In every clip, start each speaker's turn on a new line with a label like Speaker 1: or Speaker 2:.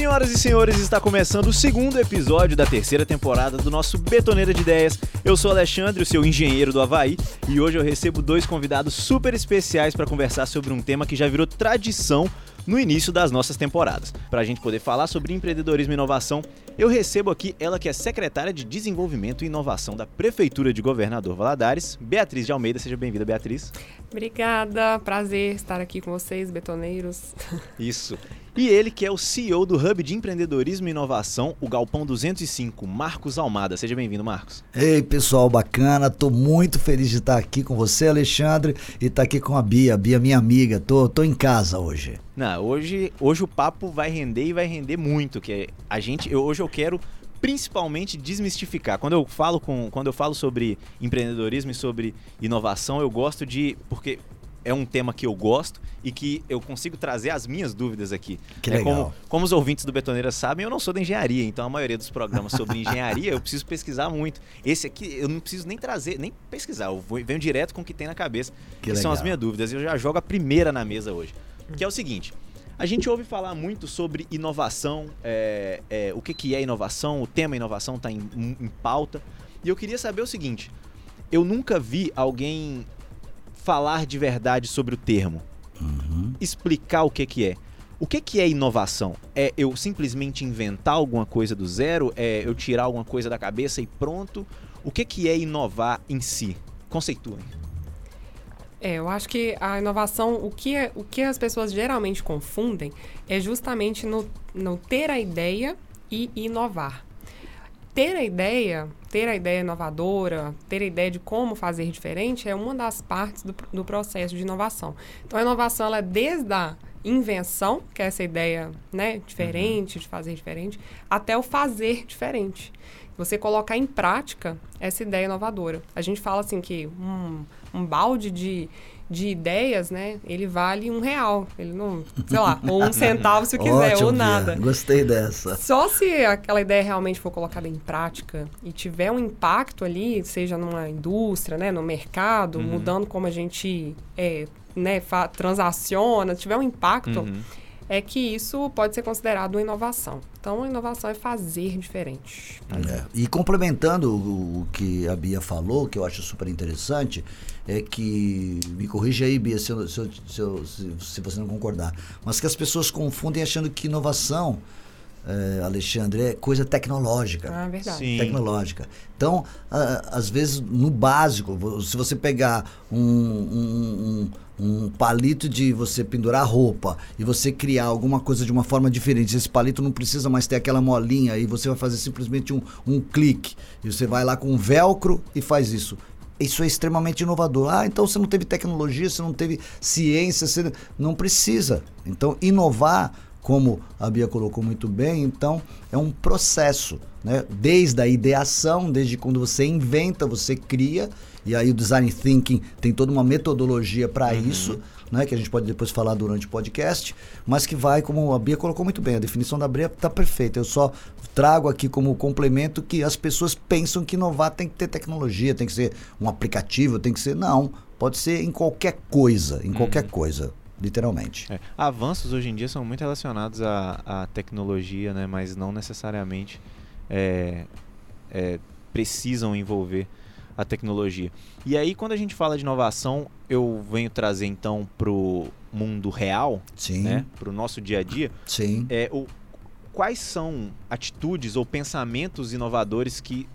Speaker 1: Senhoras e senhores, está começando o segundo episódio da terceira temporada do nosso Betoneira de Ideias. Eu sou Alexandre, o seu engenheiro do Havaí, e hoje eu recebo dois convidados super especiais para conversar sobre um tema que já virou tradição no início das nossas temporadas. Para a gente poder falar sobre empreendedorismo e inovação, eu recebo aqui ela que é secretária de Desenvolvimento e Inovação da Prefeitura de Governador Valadares, Beatriz de Almeida. Seja bem-vinda, Beatriz.
Speaker 2: Obrigada, prazer estar aqui com vocês, betoneiros.
Speaker 1: Isso. E ele que é o CEO do Hub de Empreendedorismo e Inovação, o Galpão 205, Marcos Almada. Seja bem-vindo, Marcos.
Speaker 3: Ei, pessoal, bacana. Tô muito feliz de estar aqui com você, Alexandre, e estar aqui com a Bia. Bia, minha amiga. Tô, tô em casa hoje.
Speaker 1: Não, hoje, hoje o papo vai render e vai render muito, que a gente, eu, hoje eu quero principalmente desmistificar. Quando eu falo com, quando eu falo sobre empreendedorismo e sobre inovação, eu gosto de porque é um tema que eu gosto e que eu consigo trazer as minhas dúvidas aqui.
Speaker 3: Que
Speaker 1: é,
Speaker 3: legal.
Speaker 1: Como, como os ouvintes do Betoneira sabem, eu não sou da engenharia, então a maioria dos programas sobre engenharia eu preciso pesquisar muito. Esse aqui eu não preciso nem trazer, nem pesquisar, eu vou, venho direto com o que tem na cabeça.
Speaker 3: Que
Speaker 1: que são as
Speaker 3: legal.
Speaker 1: minhas dúvidas. Eu já jogo a primeira na mesa hoje. Que é o seguinte. A gente ouve falar muito sobre inovação, é, é, o que, que é inovação, o tema inovação está em, em pauta. E eu queria saber o seguinte: eu nunca vi alguém falar de verdade sobre o termo,
Speaker 3: Uhum.
Speaker 1: explicar o que, que é. O que, que é inovação? É eu simplesmente inventar alguma coisa do zero? É eu tirar alguma coisa da cabeça e pronto? O que, que é inovar em si? Conceituem.
Speaker 2: É, eu acho que a inovação, o que, é- o que as pessoas geralmente confundem é justamente no, no ter a ideia e inovar. Ter a ideia, ter a ideia inovadora, ter a ideia de como fazer diferente é uma das partes do, do processo de inovação. Então, a inovação ela é desde a invenção, que é essa ideia né, diferente, de fazer diferente, até o fazer diferente. Você colocar em prática essa ideia inovadora. A gente fala assim que um, um balde de, de ideias, né, ele vale um real. Ele não, sei lá, ou um centavo se quiser,
Speaker 3: Ótimo,
Speaker 2: ou
Speaker 3: Bia.
Speaker 2: nada.
Speaker 3: Gostei dessa.
Speaker 2: Só se aquela ideia realmente for colocada em prática e tiver um impacto ali, seja numa indústria, né, no mercado,
Speaker 1: Uhum.
Speaker 2: mudando como a gente é, né, transaciona, tiver um impacto,
Speaker 1: Uhum.
Speaker 2: É que isso pode ser considerado uma inovação. Então, a inovação é fazer diferente.
Speaker 3: É. E complementando o, o que a Bia falou, que eu acho super interessante, é que, me corrija aí, Bia, se, eu- se eu- se eu- se- se você não concordar, mas que as pessoas confundem achando que inovação, é, Alexandre, é coisa tecnológica.
Speaker 2: Ah, verdade.
Speaker 1: Sim.
Speaker 3: tecnológica. Então, a- às vezes, no básico, se você pegar um, um- um- um palito de você pendurar roupa e você criar alguma coisa de uma forma diferente, esse palito não precisa mais ter aquela molinha e você vai fazer simplesmente um, um clique. E você vai lá com um velcro e faz isso. Isso é extremamente inovador. Ah, então você não teve tecnologia, você não teve ciência, você não precisa. Então, inovar como a Bia colocou muito bem, então é um processo, né? Desde a ideação, desde quando você inventa, você cria, e aí o design thinking tem toda uma metodologia para isso, né? Que a gente pode depois falar durante o podcast, mas que vai, como a Bia colocou muito bem, a definição da Bia está perfeita. Eu só trago aqui como complemento que as pessoas pensam que inovar tem que ter tecnologia, tem que ser um aplicativo, tem que ser. Não, pode ser em qualquer coisa, em qualquer coisa, literalmente.
Speaker 1: É, Avanços hoje em dia são muito relacionados à, à tecnologia, né? mas não necessariamente é, é, precisam envolver a tecnologia. E aí, quando a gente fala de inovação, eu venho trazer então para o mundo real,
Speaker 3: Sim,
Speaker 1: né? para o nosso dia a dia,
Speaker 3: sim.
Speaker 1: é, o, quais são atitudes ou pensamentos inovadores que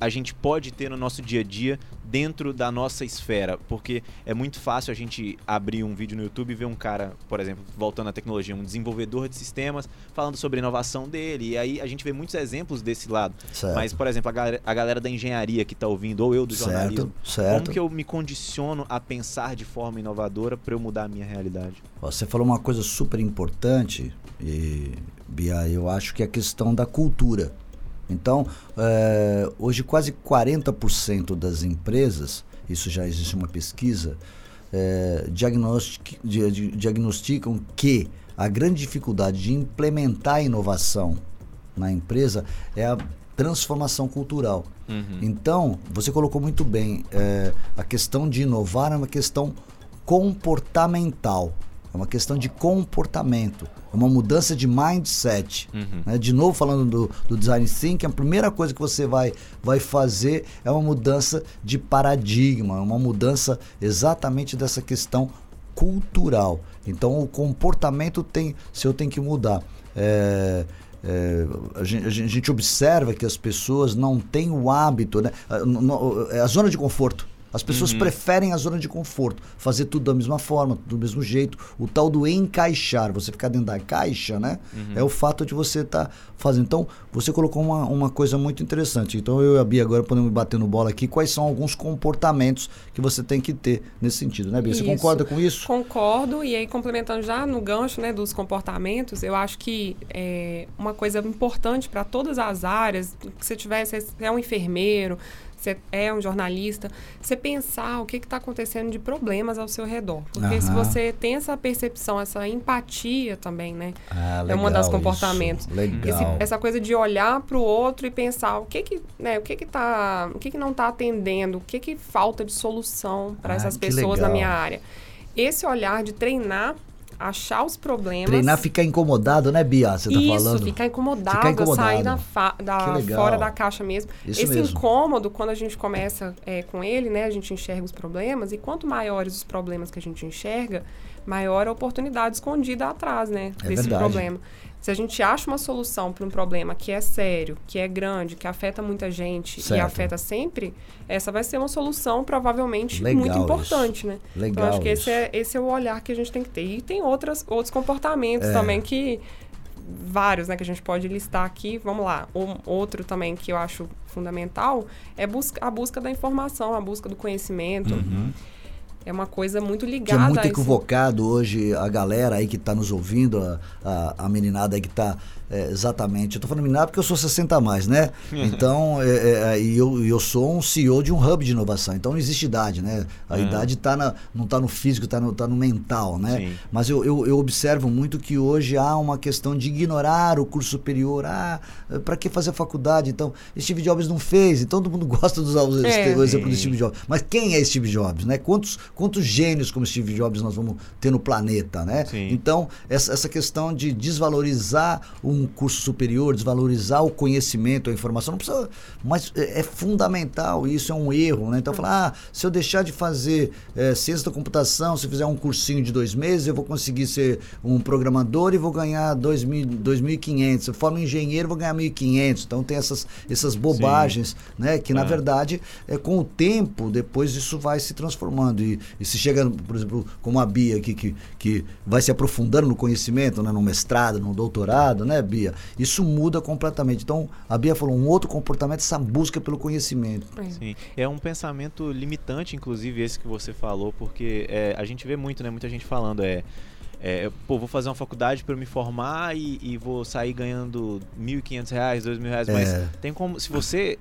Speaker 1: a gente pode ter no nosso dia a dia dentro da nossa esfera, porque é muito fácil a gente abrir um vídeo no YouTube e ver um cara, por exemplo, voltando à tecnologia, um desenvolvedor de sistemas, falando sobre a inovação dele, e aí a gente vê muitos exemplos desse lado.
Speaker 3: Certo.
Speaker 1: Mas, por exemplo, a galera, a galera da engenharia que está ouvindo, ou eu do jornalismo,
Speaker 3: certo, certo.
Speaker 1: como que eu me condiciono a pensar de forma inovadora para eu mudar a minha realidade?
Speaker 3: Você falou uma coisa super importante, e, Bia, eu acho que é a questão da cultura. Então, eh, hoje quase 40% das empresas, isso já existe uma pesquisa, eh, diagnostic- di- di- diagnosticam que a grande dificuldade de implementar a inovação na empresa é a transformação cultural.
Speaker 1: Uhum.
Speaker 3: Então, você colocou muito bem, é, a questão de inovar é uma questão comportamental. É uma questão de comportamento, é uma mudança de mindset.
Speaker 1: Uhum.
Speaker 3: Né? De novo, falando do, do design thinking, a primeira coisa que você vai, vai fazer é uma mudança de paradigma, uma mudança exatamente dessa questão cultural. Então, o comportamento tem, seu tem que mudar. É, é, a, gente, a, gente, observa que as pessoas não têm o hábito, né? a, é a zona de conforto. As pessoas uhum. preferem a zona de conforto, fazer tudo da mesma forma, do mesmo jeito. O tal do encaixar, você ficar dentro da caixa, né? Uhum. É o fato de você estar tá fazendo. Então, você colocou uma, uma coisa muito interessante. Então, eu e a Bia agora podemos bater no bola aqui. Quais são alguns comportamentos que você tem que ter nesse sentido, né, Bia? Você isso. concorda com isso?
Speaker 2: Concordo. E aí, complementando já no gancho né, dos comportamentos, eu acho que é uma coisa importante para todas as áreas, que você tivesse, você é um enfermeiro, você é um jornalista, você pensar o que está acontecendo de problemas ao seu redor. Porque uhum. se você tem essa percepção, essa empatia também, né?
Speaker 3: Ah,
Speaker 2: legal, é uma das comportamentos.
Speaker 3: Isso. Legal. Esse,
Speaker 2: essa coisa de olhar para o outro e pensar o que que, né, o que que tá, o que que não está atendendo, o que que falta de solução para ah, essas pessoas legal. na minha área. Esse olhar de treinar achar os problemas.
Speaker 3: Treinar ficar incomodado, né, Bia? Você tá
Speaker 2: Isso,
Speaker 3: falando.
Speaker 2: ficar incomodado, ficar incomodado. sair da, da fora da caixa mesmo. Isso Esse mesmo. incômodo, quando a gente começa é, com ele, né, a gente enxerga os problemas, e quanto maiores os problemas que a gente enxerga, maior a oportunidade escondida atrás, né,
Speaker 3: é
Speaker 2: desse
Speaker 3: verdade.
Speaker 2: problema. Se a gente acha uma solução para um problema que é sério, que é grande, que afeta muita gente certo. e afeta sempre, essa vai ser uma solução provavelmente
Speaker 3: Legal
Speaker 2: muito importante,
Speaker 3: isso.
Speaker 2: né?
Speaker 3: Legal
Speaker 2: então acho que esse é, esse é o olhar que a gente tem que ter. E tem outras, outros comportamentos é. também que vários, né, que a gente pode listar aqui. Vamos lá. Um, outro também que eu acho fundamental é busca, a busca da informação, a busca do conhecimento.
Speaker 3: Uhum
Speaker 2: é uma coisa muito ligada.
Speaker 3: Que é muito equivocado hoje a galera aí que está nos ouvindo, a, a, a meninada aí que está é, exatamente. Eu tô falando nada porque eu sou 60 a mais, né? Então, é, é, e eu, eu sou um CEO de um hub de inovação. Então não existe idade, né? A idade tá na, não está no físico, está no, tá no mental, né?
Speaker 1: Sim.
Speaker 3: Mas eu, eu, eu, observo muito que hoje há uma questão de ignorar o curso superior. Ah, para que fazer faculdade? Então, Steve Jobs não fez. Então todo mundo gosta de usar o, é, o exemplo do Steve Jobs. Mas quem é Steve Jobs, né? Quantos, quantos gênios como Steve Jobs nós vamos ter no planeta, né?
Speaker 1: Sim.
Speaker 3: Então, essa, essa questão de desvalorizar um curso superior, desvalorizar o conhecimento, a informação, não precisa, mas é, é fundamental, isso é um erro, né? Então falar, ah, se eu deixar de fazer é, ciência da computação, se fizer um cursinho de dois meses, eu vou conseguir ser um programador e vou ganhar 2.500, se eu for um engenheiro, vou ganhar 1.500, então tem essas, essas bobagens, Sim. né? Que na é. verdade, é, com o tempo, depois isso vai se transformando e, e se chega, por exemplo, como a Bia aqui, que, que vai se aprofundando no conhecimento, né? no mestrado, no doutorado, né? Bia? Isso muda completamente. Então, a Bia falou, um outro comportamento, essa busca pelo conhecimento.
Speaker 1: É. Sim, é um pensamento limitante, inclusive, esse que você falou, porque é, a gente vê muito, né? Muita gente falando, é... É, pô, vou fazer uma faculdade para me formar e, e, vou sair ganhando R$ 1.500, R$ 2.000, mas
Speaker 3: é.
Speaker 1: tem como, se você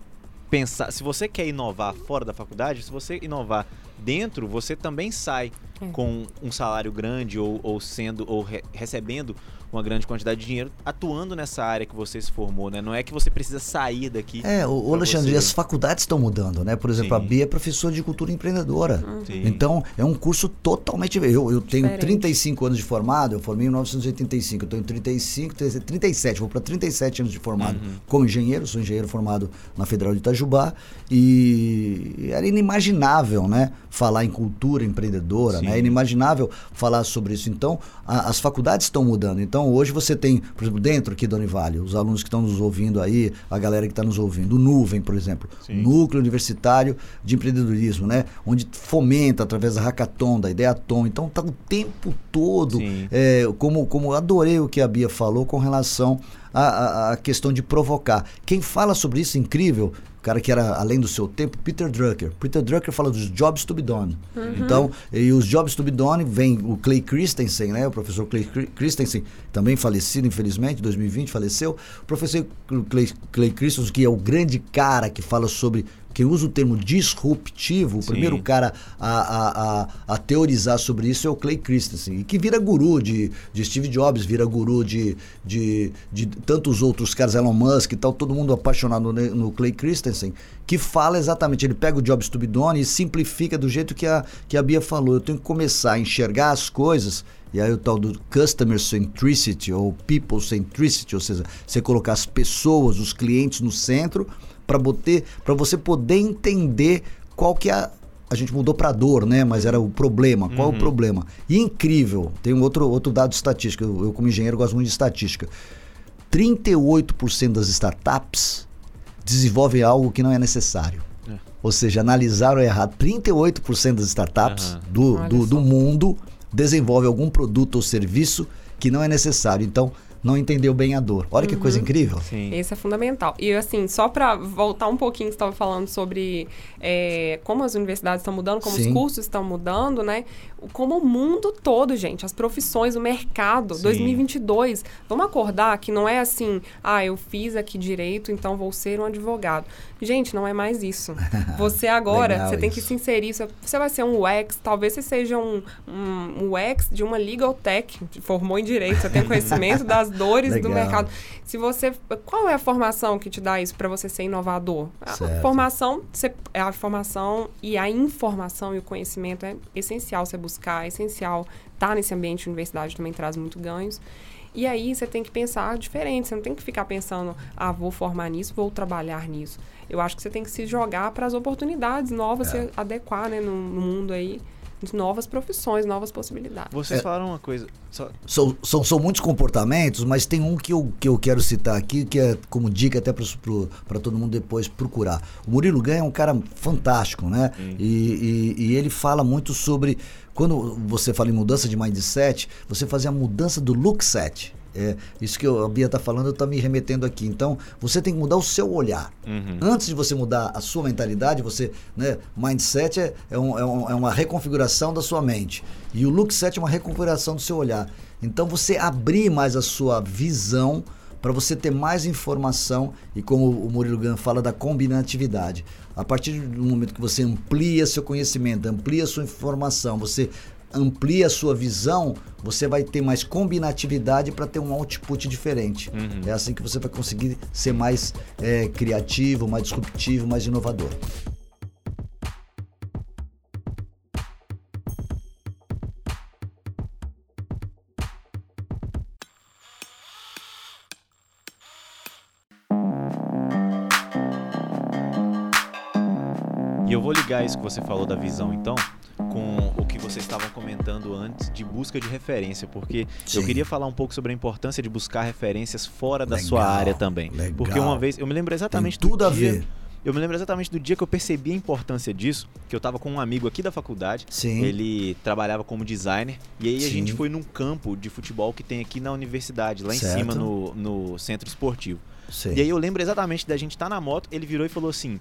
Speaker 1: pensar, se você quer inovar fora da faculdade, se você inovar dentro, você também sai é. com um salário grande ou, ou sendo ou re recebendo uma grande quantidade de dinheiro atuando nessa área que você se formou, né? Não é que você precisa sair daqui.
Speaker 3: É, o, Alexandre, você... as faculdades estão mudando, né? Por exemplo, Sim. a Bia é professora de cultura empreendedora.
Speaker 1: Sim.
Speaker 3: Então, é um curso totalmente. Eu, eu tenho Diferente. 35 anos de formado, eu formei em 1985, eu tenho 35, 37, vou para 37 anos de formado uhum. como engenheiro, sou engenheiro formado na Federal de Itajubá e era inimaginável, né? Falar em cultura empreendedora, né? É inimaginável falar sobre isso. Então, a, as faculdades estão mudando. Então, então, hoje você tem, por exemplo, dentro aqui da Univale, os alunos que estão nos ouvindo aí, a galera que está nos ouvindo, o Nuvem, por exemplo, Sim. Núcleo Universitário de Empreendedorismo, né? Onde fomenta através da Hackathon, da Ideaton. Então, está o tempo todo, é, como, como adorei o que a Bia falou com relação à, à questão de provocar. Quem fala sobre isso, incrível, cara que era além do seu tempo, Peter Drucker. Peter Drucker fala dos jobs to be done. Uhum. Então, e os jobs to be done vem o Clay Christensen, né? O professor Clay Christensen, também falecido, infelizmente, em 2020 faleceu. O professor Clay, Clay Christensen, que é o grande cara que fala sobre quem usa o termo disruptivo, o Sim. primeiro cara a, a, a, a, teorizar sobre isso é o Clay Christensen, que vira guru de, de Steve Jobs, vira guru de, de, de tantos outros caras, Elon Musk e tal, todo mundo apaixonado no, no Clay Christensen, que fala exatamente, ele pega o Jobs to be done e simplifica do jeito que a, que a Bia falou. Eu tenho que começar a enxergar as coisas E aí o tal do customer centricity ou people centricity, ou seja, você colocar as pessoas, os clientes no centro para para você poder entender qual que é a, a gente mudou para dor, né? Mas era o problema. Qual uhum. é o problema? E incrível, tem um outro, outro dado estatístico. Eu, eu, como engenheiro, gosto muito de estatística. 38% das startups desenvolvem algo que não é necessário. É. Ou seja, analisaram errado. 38% das startups uhum. do, do, do mundo desenvolvem algum produto ou serviço que não é necessário. Então, não entendeu bem a dor. Olha uhum. que coisa incrível.
Speaker 2: Sim. Esse é fundamental. E assim, só para voltar um pouquinho, você estava falando sobre é, como as universidades estão mudando, como Sim. os cursos estão mudando, né? Como o mundo todo, gente, as profissões, o mercado, Sim. 2022. Vamos acordar que não é assim, ah, eu fiz aqui direito, então vou ser um advogado. Gente, não é mais isso. Você agora, você tem que se inserir. Você vai ser um UX, talvez você seja um, um UX de uma legal tech, formou em direito, você tem conhecimento das dores Legal. do mercado. Se você, qual é a formação que te dá isso para você ser inovador? Certo. A formação, é a formação e a informação e o conhecimento é essencial você buscar, é essencial estar tá nesse ambiente. A universidade também traz muito ganhos. E aí você tem que pensar diferente, você não tem que ficar pensando, ah, vou formar nisso, vou trabalhar nisso. Eu acho que você tem que se jogar para as oportunidades novas, é. se adequar né, no, no mundo aí novas profissões, novas possibilidades.
Speaker 1: Vocês é, falaram uma coisa.
Speaker 3: Só... São, são, são muitos comportamentos, mas tem um que eu, que eu quero citar aqui, que é como dica até para todo mundo depois procurar. O Murilo Ganha é um cara fantástico, né? E, e, e ele fala muito sobre. Quando você fala em mudança de mindset, você fazer a mudança do look set. É, isso que eu, a Bia está falando, está me remetendo aqui. Então, você tem que mudar o seu olhar. Uhum. Antes de você mudar a sua mentalidade, você, né, mindset é, é, um, é, um, é uma reconfiguração da sua mente. E o look set é uma reconfiguração do seu olhar. Então, você abrir mais a sua visão para você ter mais informação e como o Murilo Gun fala da combinatividade. A partir do momento que você amplia seu conhecimento, amplia sua informação, você amplia a sua visão, você vai ter mais combinatividade para ter um output diferente. Uhum. É assim que você vai conseguir ser mais é, criativo, mais disruptivo, mais inovador.
Speaker 1: E eu vou ligar isso que você falou da visão, então, com o que vocês estavam comentando antes de busca de referência, porque Sim. eu queria falar um pouco sobre a importância de buscar referências fora da legal, sua área também. Legal. Porque uma vez, eu me lembro exatamente
Speaker 3: Tem tudo a dia, ver.
Speaker 1: Eu me lembro exatamente do dia que eu percebi a importância disso, que eu tava com um amigo aqui da faculdade.
Speaker 3: Sim.
Speaker 1: Ele trabalhava como designer. E aí Sim. a gente foi num campo de futebol que tem aqui na universidade, lá certo. em cima no, no centro esportivo. Sim. E aí eu lembro exatamente da gente estar tá na moto, ele virou e falou assim: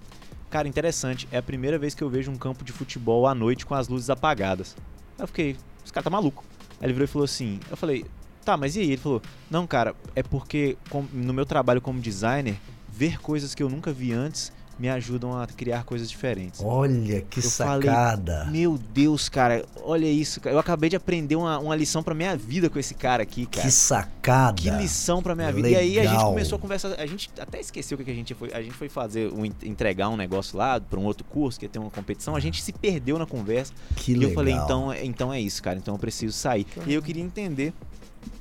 Speaker 1: Cara, interessante, é a primeira vez que eu vejo um campo de futebol à noite com as luzes apagadas. Eu fiquei, esse cara tá maluco. Aí ele virou e falou assim, eu falei, tá, mas e aí? Ele falou, não, cara, é porque no meu trabalho como designer, ver coisas que eu nunca vi antes me ajudam a criar coisas diferentes.
Speaker 3: Olha que eu sacada.
Speaker 1: Falei, Meu Deus, cara, olha isso. Eu acabei de aprender uma, uma lição pra minha vida com esse cara aqui, cara.
Speaker 3: Que sacada.
Speaker 1: Que lição pra minha vida. Legal. E aí a gente começou a conversar. A gente até esqueceu o que a gente foi. A gente foi fazer, um, entregar um negócio lá pra um outro curso, que ia ter uma competição. A gente se perdeu na conversa.
Speaker 3: Que
Speaker 1: e
Speaker 3: legal.
Speaker 1: eu falei, então, então é isso, cara. Então eu preciso sair. E eu queria entender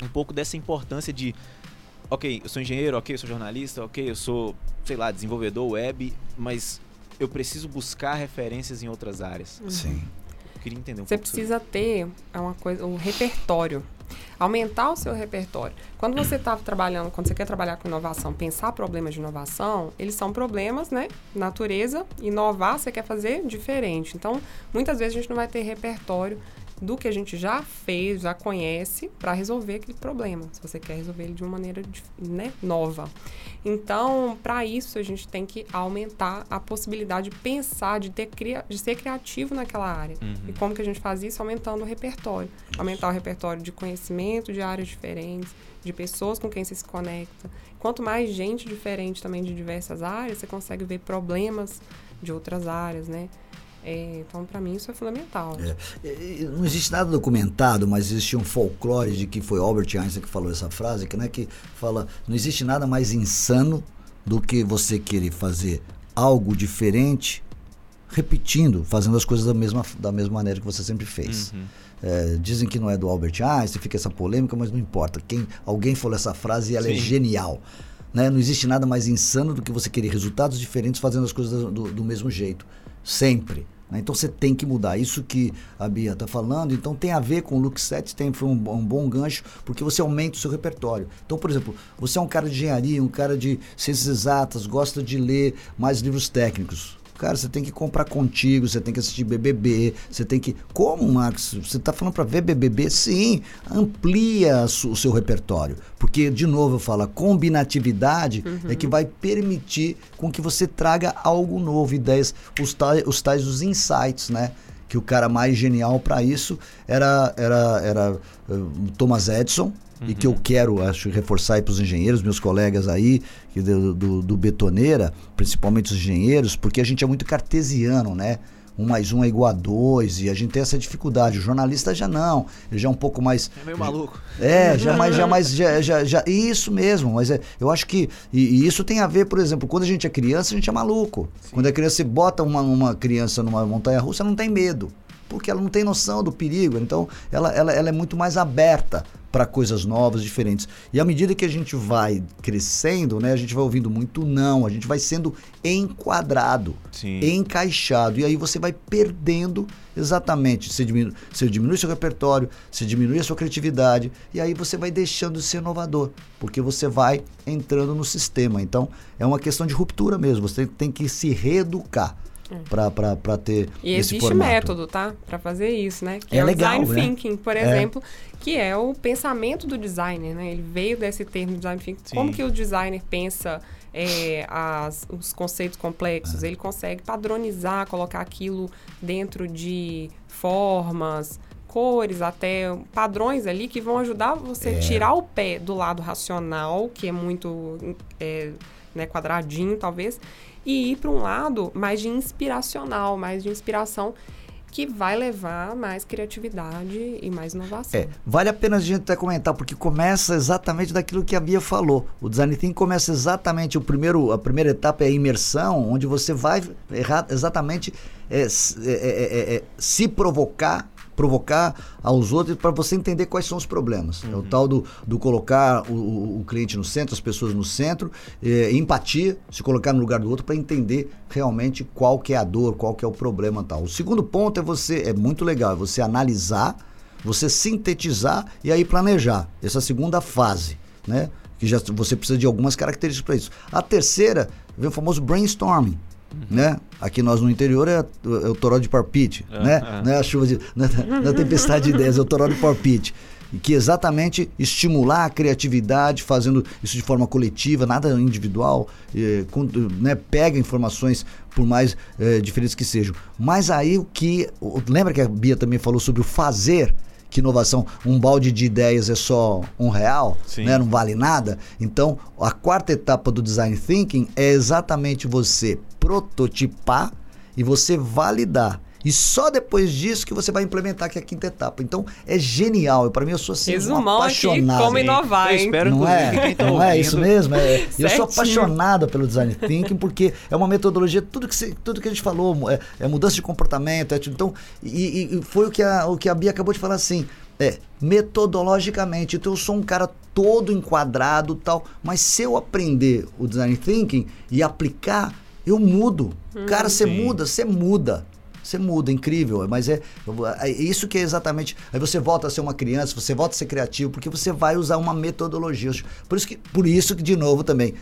Speaker 1: um pouco dessa importância de ok, eu sou engenheiro, ok, eu sou jornalista, ok, eu sou, sei lá, desenvolvedor web, mas eu preciso buscar referências em outras áreas.
Speaker 3: Uhum. Sim.
Speaker 1: Eu queria entender um
Speaker 2: Você
Speaker 1: pouco
Speaker 2: precisa sobre. ter é uma coisa, um repertório. Aumentar o seu repertório. Quando você está trabalhando, quando você quer trabalhar com inovação, pensar problemas de inovação, eles são problemas, né? Natureza, inovar, você quer fazer diferente. Então, muitas vezes a gente não vai ter repertório do que a gente já fez, já conhece, para resolver aquele problema, se você quer resolver ele de uma maneira né, nova. Então, para isso, a gente tem que aumentar a possibilidade de pensar, de, ter, de ser criativo naquela área. Uhum. E como que a gente faz isso? Aumentando o repertório. Aumentar o repertório de conhecimento de áreas diferentes, de pessoas com quem você se conecta. Quanto mais gente diferente também de diversas áreas, você consegue ver problemas de outras áreas, né? É, então, para mim, isso é fundamental.
Speaker 3: É. Não existe nada documentado, mas existe um folclore de que foi Albert Einstein que falou essa frase, que, né, que fala: não existe nada mais insano do que você querer fazer algo diferente repetindo, fazendo as coisas da mesma, da mesma maneira que você sempre fez.
Speaker 1: Uhum.
Speaker 3: É, dizem que não é do Albert Einstein, fica essa polêmica, mas não importa. Quem, alguém falou essa frase e ela é
Speaker 1: Sim.
Speaker 3: genial. Né? Não existe nada mais insano do que você querer resultados diferentes fazendo as coisas do, do mesmo jeito. Sempre. Né? Então você tem que mudar. Isso que a Bia está falando, então tem a ver com o Look 7, tem, foi um, um bom gancho, porque você aumenta o seu repertório. Então, por exemplo, você é um cara de engenharia, um cara de ciências exatas, gosta de ler mais livros técnicos. Cara, você tem que comprar contigo, você tem que assistir BBB, você tem que. Como, Marcos? Você está falando para ver BBB? Sim, amplia o seu repertório. Porque, de novo, eu falo, a combinatividade é que vai permitir com que você traga algo novo, ideias, os tais, os tais os insights, né? Que o cara mais genial para isso era, era, era eh, Thomas Edison, e que eu quero, acho, reforçar para os engenheiros, meus colegas aí, do, do, do Betoneira, principalmente os engenheiros, porque a gente é muito cartesiano, né? Um mais um é igual a dois, e a gente tem essa dificuldade. O jornalista já não, ele já é um pouco mais.
Speaker 1: É meio maluco.
Speaker 3: É, já mais, já mais, já, já, já- isso mesmo, mas é, eu acho que, e, e isso tem a ver, por exemplo, quando a gente é criança, a gente é maluco. Quando é criança, você bota uma, uma criança numa montanha russa, ela não tem medo, porque ela não tem noção do perigo, então ela, ela, ela é muito mais aberta para coisas novas, diferentes. E à medida que a gente vai crescendo, né, a gente vai ouvindo muito não, a gente vai sendo enquadrado
Speaker 1: Sim.
Speaker 3: encaixado. E aí você vai perdendo exatamente. Você diminui, você diminui seu repertório, você diminui a sua criatividade, e aí você vai deixando de ser inovador, porque você vai entrando no sistema. Então, é uma questão de ruptura mesmo. Você tem que se reeducar para ter
Speaker 2: E
Speaker 3: esse
Speaker 2: existe
Speaker 3: formato.
Speaker 2: método, tá? Para fazer isso, né? Que
Speaker 3: É
Speaker 2: é,
Speaker 3: legal,
Speaker 2: o design
Speaker 3: né?
Speaker 2: thinking, por
Speaker 3: É.
Speaker 2: exemplo, que é o pensamento do designer, né? Ele veio desse termo design thinking.
Speaker 1: Sim.
Speaker 2: Como que o designer pensa é, as- os conceitos complexos?
Speaker 3: É.
Speaker 2: Ele consegue padronizar, colocar aquilo dentro de formas, cores, até padrões ali que vão ajudar você
Speaker 3: É.
Speaker 2: a tirar o pé do lado racional, que é muito é, né, quadradinho, talvez, e ir para um lado mais de inspiracional, mais de inspiração, que vai levar mais criatividade e mais inovação.
Speaker 3: É, vale a pena a gente até comentar, porque começa exatamente daquilo que a Bia falou. O design thinking começa exatamente, o primeiro, a primeira etapa é a imersão, onde você vai errar, exatamente é, é, é, é, é, se provocar, provocar aos outros para você entender quais são os problemas. É o tal do, do colocar o, o- o cliente no centro, as pessoas no centro, é, empatia, se colocar no lugar do outro para entender realmente qual que é a dor, qual que é o problema tal. O segundo ponto é você, é muito legal, é você analisar você sintetizar e aí planejar. Essa segunda fase, né? Que já você precisa de algumas características para isso. A terceira vem o famoso brainstorming. Né? Aqui nós no interior é, é o toró de parpite,
Speaker 1: Ah,
Speaker 3: né?
Speaker 1: ah.
Speaker 3: Não é a chuva de. Não é, não é tempestade de ideias, é o toró de parpite. E que exatamente estimular a criatividade, fazendo isso de forma coletiva, nada individual, eh, com- né? pega informações por mais eh, diferentes que sejam. Mas aí o que. Lembra que a Bia também falou sobre o fazer? Que inovação, um balde de ideias é só um real, né? não vale nada. Então, a quarta etapa do design thinking é exatamente você prototipar e você validar. E só depois disso que você vai implementar que é a quinta etapa. Então, é genial. Para mim, eu sou assim, um
Speaker 2: aqui,
Speaker 3: apaixonado.
Speaker 2: como inovar,
Speaker 1: Eu
Speaker 2: hein?
Speaker 1: espero,
Speaker 3: Não é,
Speaker 1: tá
Speaker 3: não é isso mesmo. é- eu sou apaixonado pelo design thinking porque é uma metodologia, tudo que, se- tudo que a gente falou, é, é mudança de comportamento. é tudo. então, e, e- e foi o que, a, o que a Bia acabou de falar assim. É, metodologicamente, então eu sou um cara todo enquadrado tal, mas se eu aprender o design thinking e aplicar, eu mudo. Cara, você muda, você muda. Você muda, incrível. Mas é, é isso que é exatamente. Aí você volta a ser uma criança, você volta a ser criativo, porque você vai usar uma metodologia. Por isso que, por isso que de novo, também,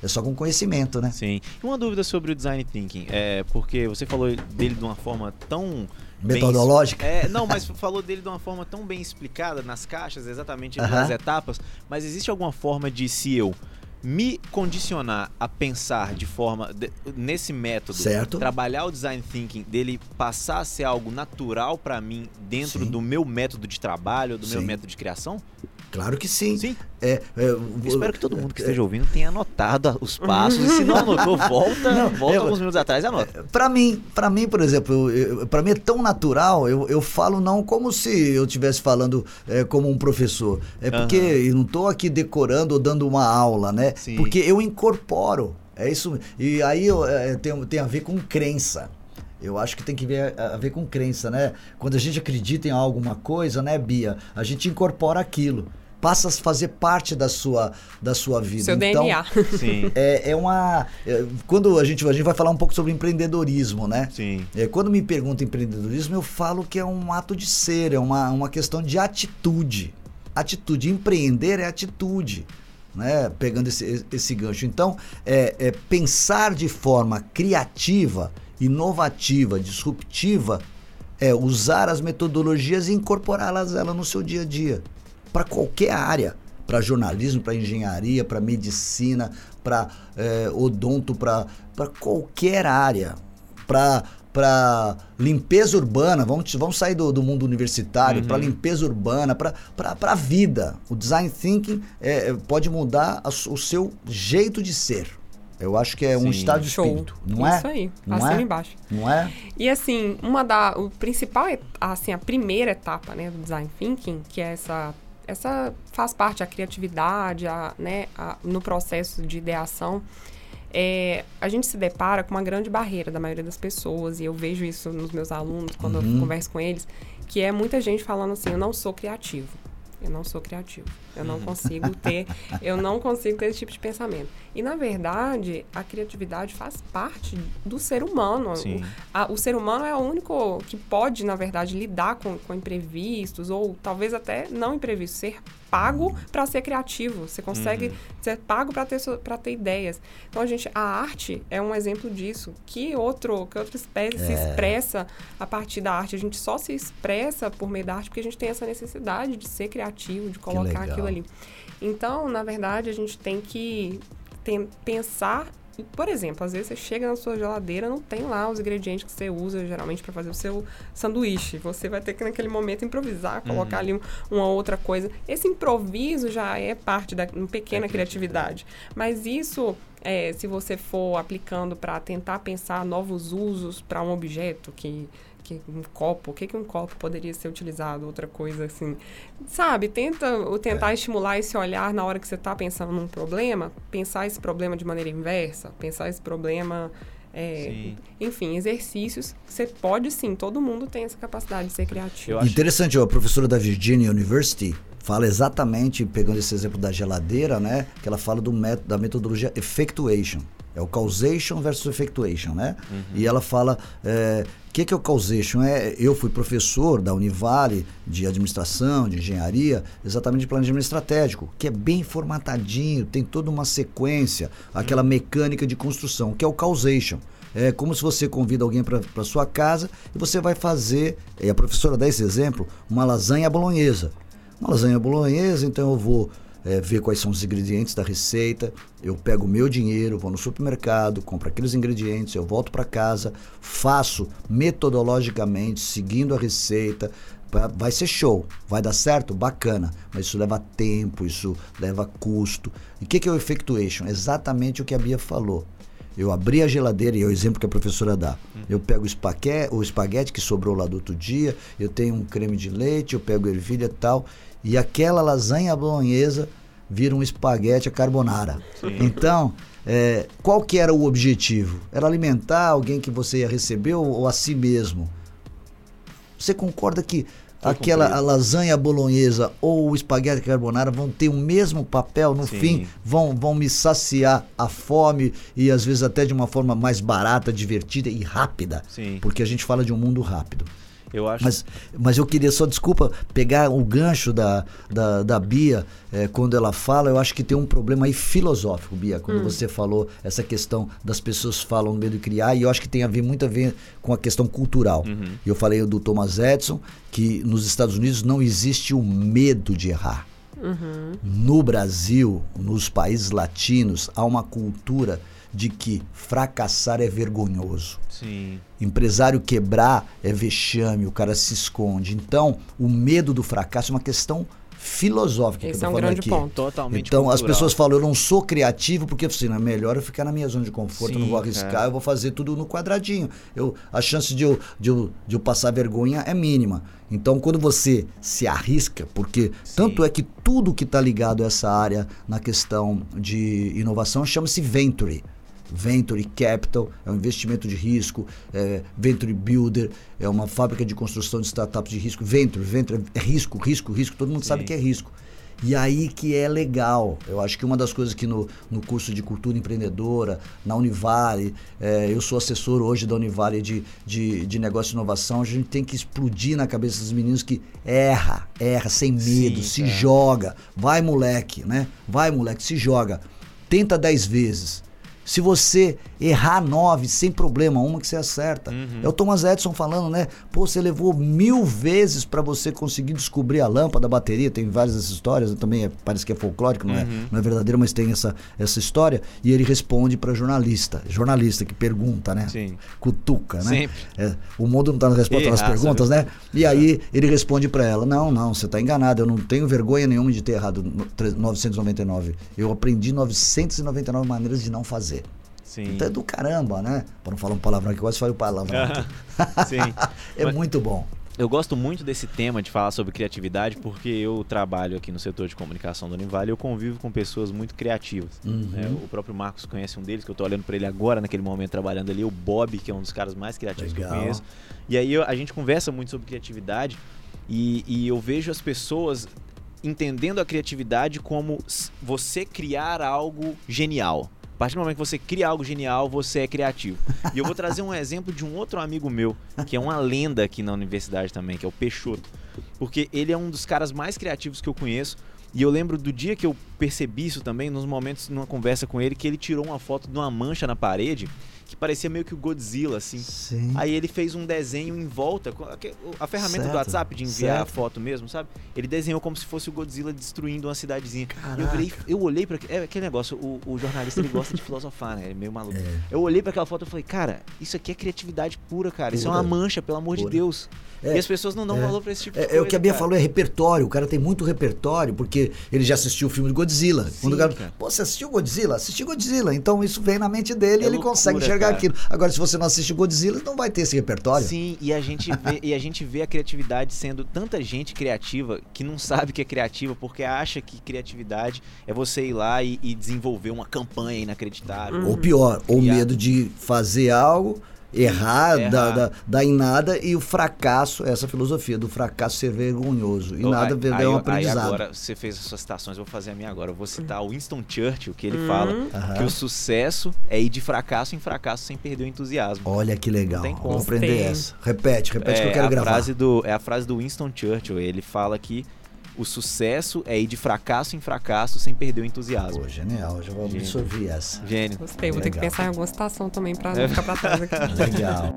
Speaker 3: é só com conhecimento, né?
Speaker 1: Sim. E uma dúvida sobre o design thinking, é porque você falou dele de uma forma tão bem-
Speaker 3: Metodológica?
Speaker 1: É, não, mas falou dele de uma forma tão bem explicada nas caixas, exatamente nas etapas. Mas existe alguma forma de se eu me condicionar a pensar de forma de- nesse método,
Speaker 3: Certo.
Speaker 1: trabalhar o design thinking dele passar a ser algo natural pra mim dentro
Speaker 3: Sim.
Speaker 1: do meu método de trabalho, do meu
Speaker 3: Sim.
Speaker 1: método de criação?
Speaker 3: Claro que sim.
Speaker 1: Sim.
Speaker 3: É, é,
Speaker 1: espero que todo mundo que
Speaker 3: é,
Speaker 1: esteja ouvindo tenha anotado os passos. E se não anotou, volta,
Speaker 3: Não,
Speaker 1: volta
Speaker 3: eu-
Speaker 1: alguns minutos atrás e anota.
Speaker 3: Pra mim, para mim, por exemplo, para mim é tão natural, eu, eu falo não como se eu estivesse falando é, como um professor. É porque
Speaker 1: Aham.
Speaker 3: eu não tô aqui decorando ou dando uma aula, né?
Speaker 1: Sim.
Speaker 3: Porque eu incorporo. É isso. E aí eu, é, tem, tem a ver com crença. Eu acho que tem que ver a ver com crença, né? Quando a gente acredita em alguma coisa, né, Bia? A gente incorpora aquilo passa a fazer parte da sua, da sua vida.
Speaker 2: Seu
Speaker 3: então,
Speaker 2: DNA.
Speaker 1: Sim.
Speaker 3: É, é uma. é, quando a gente, a gente vai falar um pouco sobre empreendedorismo, né?
Speaker 1: Sim.
Speaker 3: É, quando me perguntam empreendedorismo, eu falo que é um ato de ser, é uma, uma questão de atitude. Atitude. Empreender é atitude. Né? Pegando esse, esse gancho. Então, é, é pensar de forma criativa, inovativa, disruptiva, é usar as metodologias e incorporá-las ela no seu dia a dia. Para qualquer área. Para jornalismo, para engenharia, para medicina, para é, odonto, para qualquer área. Para para limpeza urbana, vamos, vamos sair do, do mundo universitário,
Speaker 1: Uhum.
Speaker 3: para limpeza urbana, para a vida. O design thinking é, é, pode mudar a o seu jeito de ser. Eu acho que é um
Speaker 1: Sim.
Speaker 3: estado de
Speaker 2: Show.
Speaker 3: espírito, não é?
Speaker 2: Isso aí.
Speaker 3: Não
Speaker 2: Acima
Speaker 3: é?
Speaker 2: embaixo.
Speaker 3: Não é?
Speaker 2: E assim, uma da o principal et- assim, a primeira etapa, né, do design thinking, que é essa essa faz parte a criatividade, a, né, a- no processo de ideação, é, a gente se depara com uma grande barreira da maioria das pessoas e eu vejo isso nos meus alunos quando
Speaker 3: Uhum.
Speaker 2: eu converso com eles, que é muita gente falando assim, eu não sou criativo. Eu não sou criativo. Eu não consigo ter, eu não consigo ter esse tipo de pensamento. E na verdade, a criatividade faz parte do ser humano. O, a- o ser humano é o único que pode, na verdade, lidar com, com imprevistos ou talvez até não imprevistos, ser pago para ser criativo. Você consegue
Speaker 1: Uhum.
Speaker 2: ser pago para ter pra ter ideias. Então a gente, a arte é um exemplo disso. Que outro, que outra espécie se
Speaker 3: É.
Speaker 2: expressa a partir da arte? A gente só se expressa por meio da arte porque a gente tem essa necessidade de ser criativo, de colocar aquilo ali. Então, na verdade, a gente tem que tem- pensar. Por exemplo, às vezes você chega na sua geladeira, não tem lá os ingredientes que você usa geralmente para fazer o seu sanduíche. Você vai ter que naquele momento improvisar, colocar ali um- uma outra coisa. Esse improviso já é parte da uma pequena
Speaker 1: É
Speaker 2: criatividade. Mas isso, é, se você for aplicando para tentar pensar novos usos para um objeto que que um copo, o que, que um copo poderia ser utilizado, outra coisa assim. Sabe, tenta o tentar estimular esse olhar na hora que você está pensando num problema, pensar esse problema de maneira inversa, pensar esse problema. é, enfim, exercícios que você pode sim, todo mundo tem essa capacidade de ser criativo.
Speaker 1: Acho-
Speaker 3: Interessante, ó, a professora da Virginia University fala exatamente, pegando esse exemplo da geladeira, né? Que ela fala do método, da metodologia effectuation. É o causation versus effectuation, né? E ela fala, o que, que é o causation? É, eu fui professor da Univale de administração, de engenharia, exatamente de planejamento estratégico, que é bem formatadinho, tem toda uma sequência, aquela mecânica de construção, que é o causation. É como se você convida alguém para sua casa e você vai fazer, e a professora dá esse exemplo, uma lasanha bolonhesa. Uma lasanha bolonhesa, então eu vou é, ver quais são os ingredientes da receita, eu pego o meu dinheiro, vou no supermercado, compro aqueles ingredientes, eu volto para casa, faço metodologicamente, seguindo a receita, vai ser show, vai dar certo? Bacana, mas isso leva tempo, isso leva custo. E o que, que é o effectuation? Exatamente o que a Bia falou. Eu abri a geladeira, e é o exemplo que a professora dá. Eu pego o espaguete, o espaguete que sobrou lá do outro dia, eu tenho um creme de leite, eu pego ervilha e tal, e aquela lasanha bolonhesa vira um espaguete a carbonara. Então, é, qual que era o objetivo? Era alimentar alguém que você ia receber ou, ou a si mesmo? Você concorda que aquela lasanha bolonhesa ou o espaguete carbonara vão ter o mesmo papel no
Speaker 1: Sim.
Speaker 3: fim? Vão, vão me saciar a fome e às vezes até de uma forma mais barata, divertida e rápida?
Speaker 1: Sim.
Speaker 3: Porque a gente fala de um mundo rápido.
Speaker 1: Eu acho.
Speaker 3: Mas, mas eu queria só, desculpa, pegar o gancho da, da, da Bia, eh, quando ela fala, eu acho que tem um problema aí filosófico, Bia, quando você falou essa questão das pessoas falam no meio de criar, e eu acho que tem a ver muito a ver com a questão cultural.
Speaker 1: Uhum.
Speaker 3: Eu falei do Thomas Edison, que nos Estados Unidos não existe o medo de errar. No Brasil, nos países latinos, há uma cultura de que fracassar é vergonhoso.
Speaker 1: Sim.
Speaker 3: Empresário quebrar é vexame, o cara se esconde. Então, o medo do fracasso é uma questão filosófica
Speaker 2: Esse
Speaker 3: que eu
Speaker 2: é
Speaker 3: tô
Speaker 2: um
Speaker 3: falando
Speaker 2: grande
Speaker 3: aqui.
Speaker 2: ponto.
Speaker 1: Totalmente
Speaker 3: Então, as
Speaker 1: cultural.
Speaker 3: pessoas falam, eu não sou criativo porque assim, não é melhor eu ficar na minha zona de conforto, eu não
Speaker 1: Sim,
Speaker 3: vou arriscar,
Speaker 1: cara.
Speaker 3: eu vou fazer tudo no quadradinho. Eu, a chance de eu, de, eu, de eu passar vergonha é mínima. Então, quando você se arrisca, porque tanto é que tudo que está ligado a essa área na questão de inovação chama-se venture. Venture Capital, é um investimento de risco, é Venture Builder, é uma fábrica de construção de startups de risco. Venture, Venture é risco, risco, risco, todo mundo
Speaker 1: Sim.
Speaker 3: sabe que é risco. E aí que é legal. Eu acho que uma das coisas que no, no curso de cultura empreendedora, na Univale, é, eu sou assessor hoje da Univale de, de, de negócio e inovação, a gente tem que explodir na cabeça dos meninos que erra, erra sem medo,
Speaker 1: Sim,
Speaker 3: se
Speaker 1: cara.
Speaker 3: joga. Vai, moleque, né? Vai, moleque, se joga. Tenta dez vezes. Se você errar nove, sem problema, uma que você acerta. É o Thomas Edison falando, né? Pô, você levou mil vezes para você conseguir descobrir a lâmpada, a bateria. Tem várias dessas histórias, também é- parece que é folclórico, não, é, não é verdadeiro, mas tem essa, essa história. E ele responde para jornalista. Jornalista que pergunta, né?
Speaker 1: Sim.
Speaker 3: Cutuca, né?
Speaker 1: Sempre.
Speaker 3: É, o mundo não está na resposta às
Speaker 1: Errar,
Speaker 3: perguntas,
Speaker 1: sabe?
Speaker 3: né? E aí ele responde para ela: Não, não, você está enganado. Eu não tenho vergonha nenhuma de ter errado no- tre- 999. Eu aprendi 999 maneiras de não fazer.
Speaker 1: Sim.
Speaker 3: Então é do caramba, né? Para não falar um palavrão que quase falei o palavrão.
Speaker 1: Sim.
Speaker 3: é
Speaker 1: Mas-
Speaker 3: muito bom.
Speaker 1: Eu gosto muito desse tema de falar sobre criatividade porque eu trabalho aqui no setor de comunicação da Univale e eu convivo com pessoas muito criativas.
Speaker 3: Uhum.
Speaker 1: né? O próprio Marcos conhece um deles, que eu tô olhando para ele agora, naquele momento, trabalhando ali, o Bob, que é um dos caras mais criativos que
Speaker 3: Legal.
Speaker 1: eu conheço. E aí eu- a gente conversa muito sobre criatividade e, e eu vejo as pessoas entendendo a criatividade como você criar algo genial. Partir do momento que você cria algo genial, você é criativo. E eu vou trazer um exemplo de um outro amigo meu, que é uma lenda aqui na universidade também, que é o Peixoto. Porque ele é um dos caras mais criativos que eu conheço. E eu lembro do dia que eu percebi isso também, nos momentos, numa conversa com ele, que ele tirou uma foto de uma mancha na parede que parecia meio que o Godzilla, assim.
Speaker 3: Sim.
Speaker 1: Aí ele fez um desenho em volta, a ferramenta do
Speaker 3: Certo,
Speaker 1: WhatsApp de enviar
Speaker 3: certo.
Speaker 1: a foto mesmo, sabe? Ele desenhou como se fosse o Godzilla destruindo uma cidadezinha. E eu,
Speaker 3: Caraca.
Speaker 1: virei, eu olhei para é aquele negócio, o, o jornalista ele gosta de filosofar, né? Ele é meio maluco.
Speaker 3: É.
Speaker 1: Eu olhei para aquela foto e falei, cara, isso aqui é criatividade pura, cara. Isso é uma
Speaker 3: Pura.
Speaker 1: mancha, pelo amor de
Speaker 3: Pura.
Speaker 1: Deus.
Speaker 3: É,
Speaker 1: e as pessoas não dão
Speaker 3: é.
Speaker 1: valor pra esse tipo de
Speaker 3: É,
Speaker 1: coisa.
Speaker 3: é o que a Bia
Speaker 1: cara.
Speaker 3: falou, é repertório. O cara tem muito repertório, porque ele já assistiu o filme de Godzilla. Quando o cara,
Speaker 1: cara.
Speaker 3: pô, você assistiu Godzilla? Assisti Godzilla. Então isso vem na mente dele
Speaker 1: É
Speaker 3: e ele
Speaker 1: loucura,
Speaker 3: consegue enxergar
Speaker 1: cara.
Speaker 3: aquilo. Agora, se você não assiste Godzilla, não vai ter esse repertório.
Speaker 1: Sim, e a gente vê, e a gente vê a criatividade sendo tanta gente criativa que não sabe que é criativa porque acha que criatividade é você ir lá e, e desenvolver uma campanha inacreditável.
Speaker 3: Ou pior, ou
Speaker 1: Criar.
Speaker 3: medo de fazer algo, errar,
Speaker 1: Errar.
Speaker 3: Dar, dar, dar em nada e o fracasso, essa filosofia do fracasso ser vergonhoso. E
Speaker 1: Ou-
Speaker 3: nada
Speaker 1: aí,
Speaker 3: é
Speaker 1: aí,
Speaker 3: um
Speaker 1: aí
Speaker 3: aprendizado.
Speaker 1: agora você fez as suas citações, eu vou fazer a minha agora. Eu vou citar o Winston Churchill, que ele fala
Speaker 3: Aham.
Speaker 1: que o sucesso é ir de fracasso em fracasso sem perder o entusiasmo.
Speaker 3: Olha que legal.
Speaker 1: tem como.
Speaker 3: Vou aprender essa. Repete, repete que eu
Speaker 1: é,
Speaker 3: quero
Speaker 1: a
Speaker 3: gravar.
Speaker 1: frase do, é a frase do Winston Churchill. Ele fala que o sucesso é ir de fracasso em fracasso sem perder o entusiasmo.
Speaker 3: Pô, genial, já vou absorver essa.
Speaker 1: Gênio.
Speaker 2: Gostei, vou ter que
Speaker 3: Legal.
Speaker 2: pensar em alguma citação também pra
Speaker 1: É.
Speaker 2: não ficar pra trás aqui.
Speaker 3: Legal.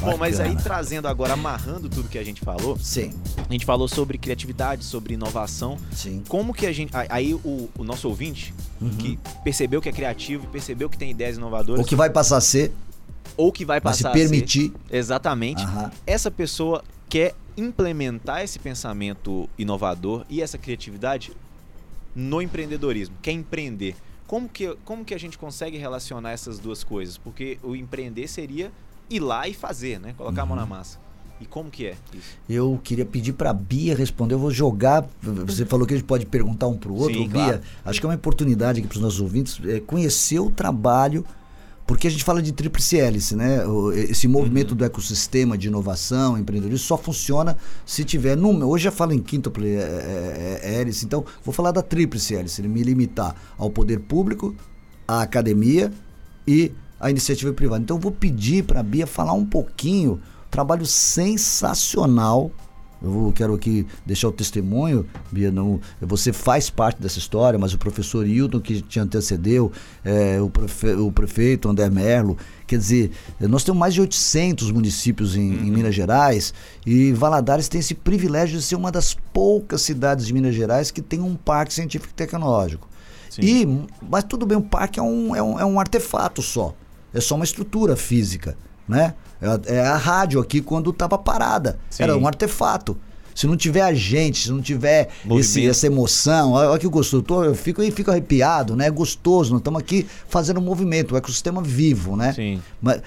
Speaker 1: Bom, mas aí trazendo agora, amarrando tudo que a gente falou,
Speaker 3: Sim,
Speaker 1: a gente falou sobre criatividade, sobre inovação.
Speaker 3: sim.
Speaker 1: Como que a gente. Aí o, o nosso ouvinte, que percebeu que é criativo, percebeu que tem ideias inovadoras,
Speaker 3: O que vai passar a ser,
Speaker 1: ou que vai
Speaker 3: vai se
Speaker 1: passar a ser-
Speaker 3: permitir.
Speaker 1: Exatamente.
Speaker 3: Aham.
Speaker 1: Essa pessoa quer implementar esse pensamento inovador e essa criatividade no empreendedorismo, quer empreender. Como que, como que a gente consegue relacionar essas duas coisas? Porque o empreender seria ir lá e fazer, né? Colocar a mão na
Speaker 3: Uhum.
Speaker 1: massa. E como que é isso?
Speaker 3: Eu queria pedir para Bia responder. Eu vou jogar. Você falou que a gente pode perguntar um para o outro.
Speaker 1: Sim,
Speaker 3: Bia,
Speaker 1: claro.
Speaker 3: acho que é uma oportunidade aqui para os nossos ouvintes é, conhecer o trabalho. Porque a gente fala de tríplice hélice, né? Esse
Speaker 1: Uhum.
Speaker 3: movimento do ecossistema de inovação, empreendedorismo, só funciona se tiver. Num, hoje já falo em quíntuple é, é, é, hélice, então vou falar da tríplice hélice, me limitar ao poder público, à academia e à iniciativa privada. Então eu vou pedir para a Bia falar um pouquinho, trabalho sensacional. Eu vou- quero aqui deixar o testemunho, Bia, não, você faz parte dessa história, mas o professor Hilton, que te antecedeu, é, o, prefe- o prefeito André Merlo, quer dizer, nós temos mais de 800 municípios em, em Minas Gerais e Valadares tem esse privilégio de ser uma das poucas cidades de Minas Gerais que tem um parque científico e tecnológico.
Speaker 1: Sim.
Speaker 3: E, mas tudo bem, o parque é um, é, um, é um artefato só. É só uma estrutura física, né? É, a- é a rádio aqui quando estava parada.
Speaker 1: Sim.
Speaker 3: Era um artefato. Se não tiver a gente, se não tiver esse, essa emoção, olha, olha que gostoso. Tô- eu fico, eu fico arrepiado, né? É gostoso. Nós estamos aqui fazendo um movimento, um ecossistema vivo, né?
Speaker 1: Sim.
Speaker 3: Mas,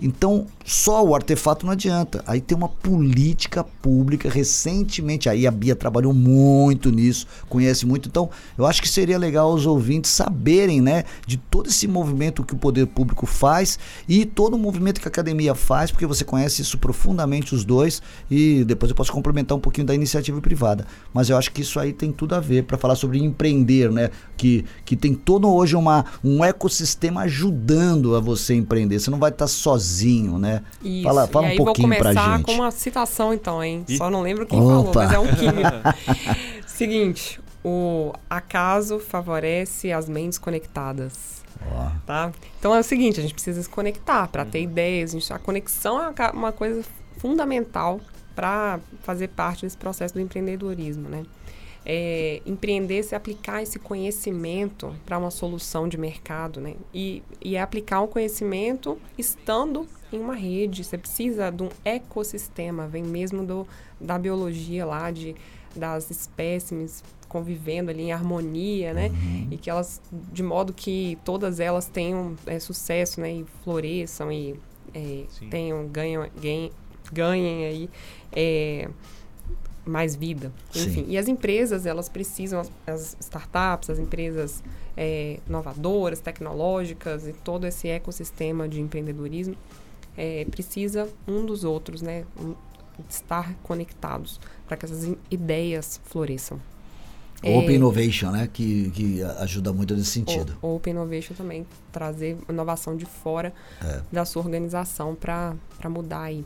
Speaker 3: então, só o artefato não adianta. Aí tem uma política pública recentemente. Aí a Bia trabalhou muito nisso, conhece muito. Então, eu acho que seria legal os ouvintes saberem, né, de todo esse movimento que o poder público faz e todo o movimento que a academia faz, porque você conhece isso profundamente os dois. E depois eu posso complementar um pouquinho da iniciativa privada. Mas eu acho que isso aí tem tudo a ver para falar sobre empreender, né? Que, que tem todo hoje uma, um ecossistema ajudando a você empreender. Você não vai estar sozinho, né?
Speaker 2: Isso.
Speaker 3: Fala, fala
Speaker 2: e
Speaker 3: um pouquinho
Speaker 2: vou
Speaker 3: pra
Speaker 2: começar
Speaker 3: gente.
Speaker 2: com uma citação então, hein?
Speaker 1: Ih.
Speaker 2: Só não lembro quem falou,
Speaker 3: Opa.
Speaker 2: mas é um químico. Seguinte, o acaso favorece as mentes conectadas.
Speaker 3: Ó,
Speaker 2: Tá? Então é o seguinte, a gente precisa se conectar para
Speaker 3: Uhum.
Speaker 2: ter ideias. A, gente- a conexão é uma coisa fundamental para fazer parte desse processo do empreendedorismo, né? É, empreender, se aplicar esse conhecimento para uma solução de mercado, né? E, e é aplicar um conhecimento estando em uma rede. Você precisa de um ecossistema, vem mesmo do, da biologia lá, de, das espécimes convivendo ali em harmonia, né? E que elas, de modo que todas elas tenham é, sucesso, né? E floresçam e é, tenham, ganham, ganhem, ganhem aí é, mais vida.
Speaker 3: Sim.
Speaker 2: Enfim, e as empresas, elas precisam, as, as startups, as empresas é, inovadoras, tecnológicas e todo esse ecossistema de empreendedorismo é, precisa um dos outros, né? Um- estar conectados para que essas ideias floresçam. É,
Speaker 3: Open Innovation, né? Que, que ajuda muito nesse sentido.
Speaker 2: Open Innovation também, trazer inovação de fora
Speaker 3: É.
Speaker 2: da sua organização para mudar aí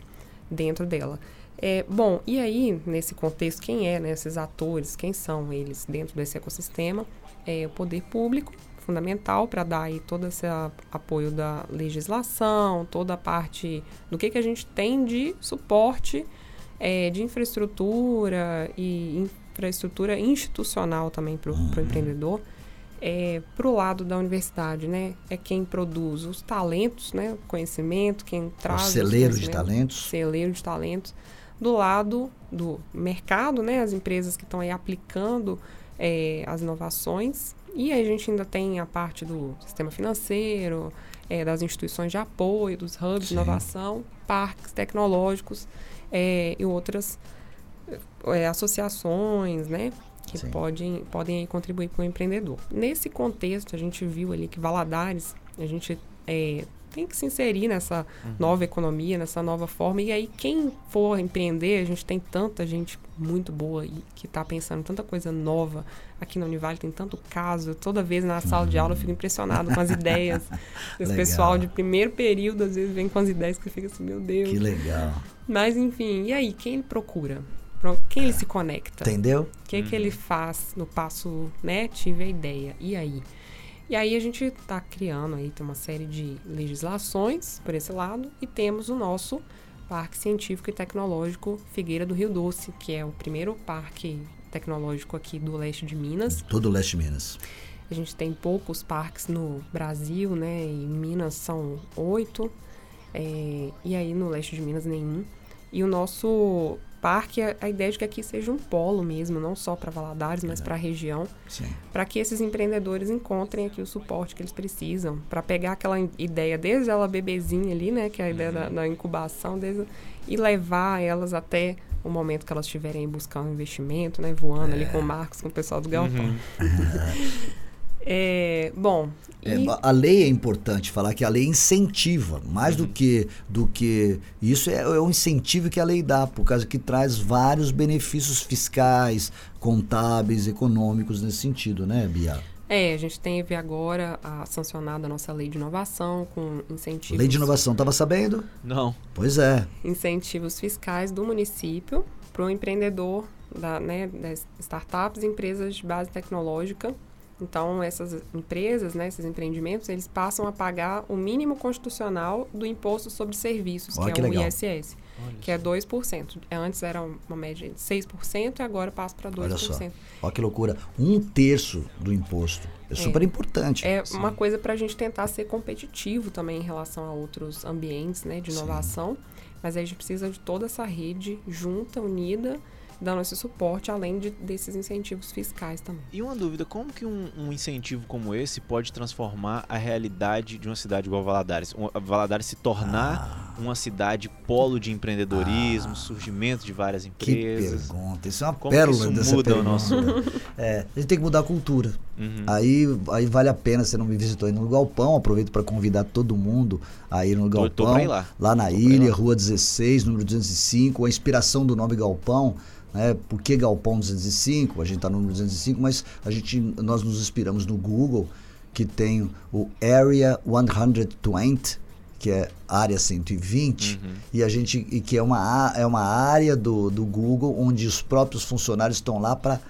Speaker 2: dentro dela. É, bom, e aí, nesse contexto, quem é, né, esses atores, quem são eles dentro desse ecossistema? É o poder público, fundamental para dar aí todo esse apoio da legislação, toda a parte do que, que a gente tem de suporte é, de infraestrutura e infraestrutura institucional também para o empreendedor. É, para o lado da universidade, né? É quem produz os talentos, né? O conhecimento, quem traz os
Speaker 3: celeiro de talentos.
Speaker 2: Celeiro de talentos. Do lado do mercado, né? As empresas que estão aí aplicando é, as inovações. E aí a gente ainda tem a parte do sistema financeiro, é, das instituições de apoio, dos hubs de
Speaker 3: Sim.
Speaker 2: inovação, parques tecnológicos é, e outras é, associações, né? Que
Speaker 3: Sim.
Speaker 2: podem, podem contribuir para o empreendedor. Nesse contexto, a gente viu ali que Valadares, a gente é, tem que se inserir nessa nova economia, nessa nova forma. E aí, quem for empreender, a gente tem tanta gente muito boa e que está pensando em tanta coisa nova. Aqui na Univale tem tanto caso. Toda vez na sala de aula eu fico impressionado com as ideias. Esse pessoal de primeiro período, às vezes, vem com as ideias que fica assim, meu Deus.
Speaker 3: Que legal.
Speaker 2: Mas, enfim, e aí, quem ele procura? Quem ele se conecta?
Speaker 3: Entendeu?
Speaker 2: O que, que ele faz no passo, né? Tive a ideia. E aí? E aí a gente está criando aí, tem uma série de legislações por esse lado e temos o nosso Parque Científico e Tecnológico Figueira do Rio Doce, que é o primeiro parque tecnológico aqui do leste de Minas.
Speaker 3: Todo o leste de Minas.
Speaker 2: A gente tem poucos parques no Brasil, né? E em Minas são oito. é, e aí no leste de Minas nenhum. E o nosso parque, a, a ideia é de que aqui seja um polo mesmo, não só para Valadares, mas para a região, para que esses empreendedores encontrem aqui o suporte que eles precisam, para pegar aquela ideia desde ela bebezinha ali, né, que é a ideia da, da incubação, desde, e levar elas até o momento que elas estiverem buscando um investimento, né, voando ali com o Marcos, com o pessoal do Galpão. É, bom,
Speaker 3: É,
Speaker 2: e-
Speaker 3: a lei é importante falar que a lei incentiva mais do que do que isso é, é um incentivo que a lei dá por causa que traz vários benefícios fiscais, contábeis, econômicos nesse sentido, né, Bia?
Speaker 2: É, a gente teve agora a sancionada a nossa lei de inovação com incentivos,
Speaker 3: Lei de inovação, tava sabendo?
Speaker 1: Não.
Speaker 3: Pois é.
Speaker 2: incentivos fiscais do município para o empreendedor da, né, das startups e empresas de base tecnológica. Então, essas empresas, né, esses empreendimentos, eles passam a pagar o mínimo constitucional do imposto sobre serviços,
Speaker 3: Olha
Speaker 2: que
Speaker 3: que
Speaker 2: é o
Speaker 3: legal.
Speaker 2: ISS, que é 2%. É, Antes era uma média de 6% e agora passa para 2%.
Speaker 3: Olha só. Olha que loucura. Um terço do imposto. É super importante.
Speaker 2: É uma coisa para a gente tentar ser competitivo também em relação a outros ambientes né, de inovação. Mas aí a gente precisa de toda essa rede junta, unida dando esse suporte, além de, desses incentivos fiscais também.
Speaker 1: E uma dúvida, como que um, um incentivo como esse pode transformar a realidade de uma cidade igual Valadares? Um- Valadares se tornar uma cidade polo de empreendedorismo, surgimento de várias
Speaker 3: Que
Speaker 1: empresas.
Speaker 3: pergunta. Isso é uma
Speaker 1: Como que
Speaker 3: pérola
Speaker 1: isso
Speaker 3: dessa
Speaker 1: muda o
Speaker 3: pergunta.
Speaker 1: nosso-
Speaker 3: É, a gente tem que mudar a cultura.
Speaker 1: Uhum.
Speaker 3: Aí, aí vale a pena, você não me visitou aí no Galpão, aproveito para convidar todo mundo a ir no
Speaker 1: Tô-
Speaker 3: Galpão.
Speaker 1: tô pra ir lá.
Speaker 3: na
Speaker 1: Tô
Speaker 3: ilha,
Speaker 1: lá.
Speaker 3: Rua 16, número 205. A inspiração do nome Galpão, né? Por que Galpão 205? A gente tá no número 205, mas a gente, nós nos inspiramos no Google, que tem o Area 120, que é área 120,
Speaker 1: Uhum.
Speaker 3: e a gente e que é uma, é uma área do, do Google onde os próprios funcionários estão lá para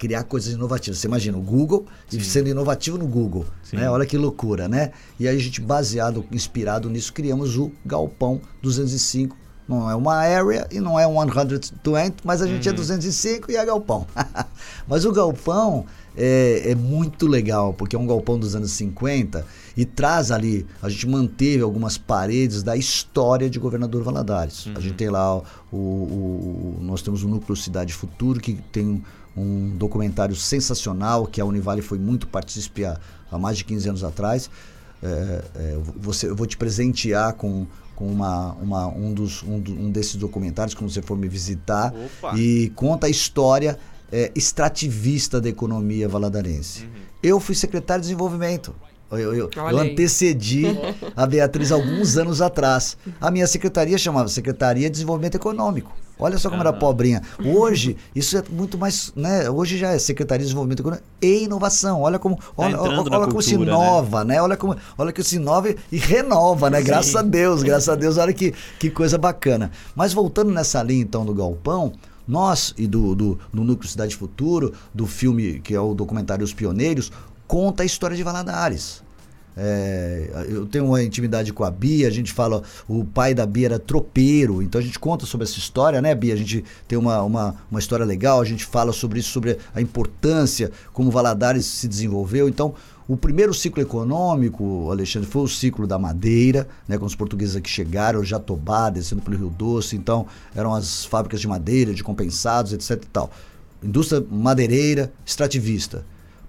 Speaker 3: criar coisas inovativas. Você imagina o Google e
Speaker 1: Sim.
Speaker 3: sendo inovativo no Google,
Speaker 1: Sim.
Speaker 3: né? Olha que loucura, né? E aí a gente baseado, inspirado nisso, criamos o Galpão 205. Não é uma area e não é 120, mas a gente
Speaker 1: Uhum.
Speaker 3: é 205 e é galpão. mas o galpão é, é muito legal, porque é um galpão dos anos 50 e traz ali, a gente manteve algumas paredes da história de Governador Valadares. A gente tem lá o, o- o- nós temos o Núcleo Cidade Futuro, que tem um, um documentário sensacional, que a Univale foi muito partícipe há, há mais de 15 anos atrás. É, é, você, eu vou te presentear com, com uma, uma- um, dos, um, um desses documentários quando você for me visitar.
Speaker 1: Opa.
Speaker 3: E conta a história é, extrativista da economia valadarense. Eu fui secretário de desenvolvimento. Eu, eu- eu antecedi a Beatriz alguns anos atrás. A minha secretaria chamava Secretaria de Desenvolvimento Econômico. Olha só como era
Speaker 1: Aham.
Speaker 3: pobrinha. Hoje, isso é muito mais. Né? Hoje já é Secretaria de Desenvolvimento Econômico e Inovação. Olha como, olha,
Speaker 1: Tá
Speaker 3: olha, olha como se
Speaker 1: cultura, né?
Speaker 3: inova, né? Olha como, olha que se inova e renova, né? Graças a Deus, graças a Deus. Olha que, que coisa bacana. Mas voltando nessa linha, então, do Galpão, nós e do, do, do Núcleo Cidade Futuro, do filme que é o documentário Os Pioneiros, conta a história de Valadares. É, eu tenho uma intimidade com a Bia, a gente fala, o pai da Bia era tropeiro, então a gente conta sobre essa história, né, Bia? A gente tem uma, uma, uma história legal, a gente fala sobre isso, sobre a importância, como Valadares se desenvolveu. Então, o primeiro ciclo econômico, Alexandre, foi o ciclo da madeira, né, com os portugueses aqui chegaram, Jatobá, descendo pelo Rio Doce, então eram as fábricas de madeira, de compensados, etc e tal. Indústria madeireira, extrativista.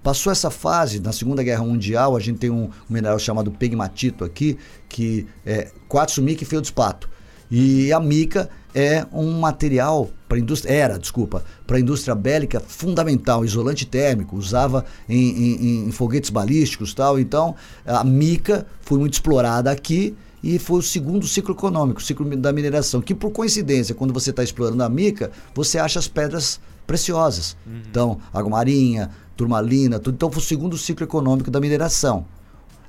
Speaker 3: Passou essa fase, na Segunda Guerra Mundial, a gente tem um, um mineral chamado pegmatito aqui, que é quartzo mica e feldspato. E a mica é um material para indústria era, desculpa, para a indústria bélica fundamental, isolante térmico, usava em, em- em foguetes balísticos, tal. Então, a mica foi muito explorada aqui e foi o segundo ciclo econômico, o ciclo da mineração, que por coincidência, quando você está explorando a mica, você acha as pedras preciosas. Então, água marinha, turmalina, tudo. Então, foi o segundo ciclo econômico da mineração.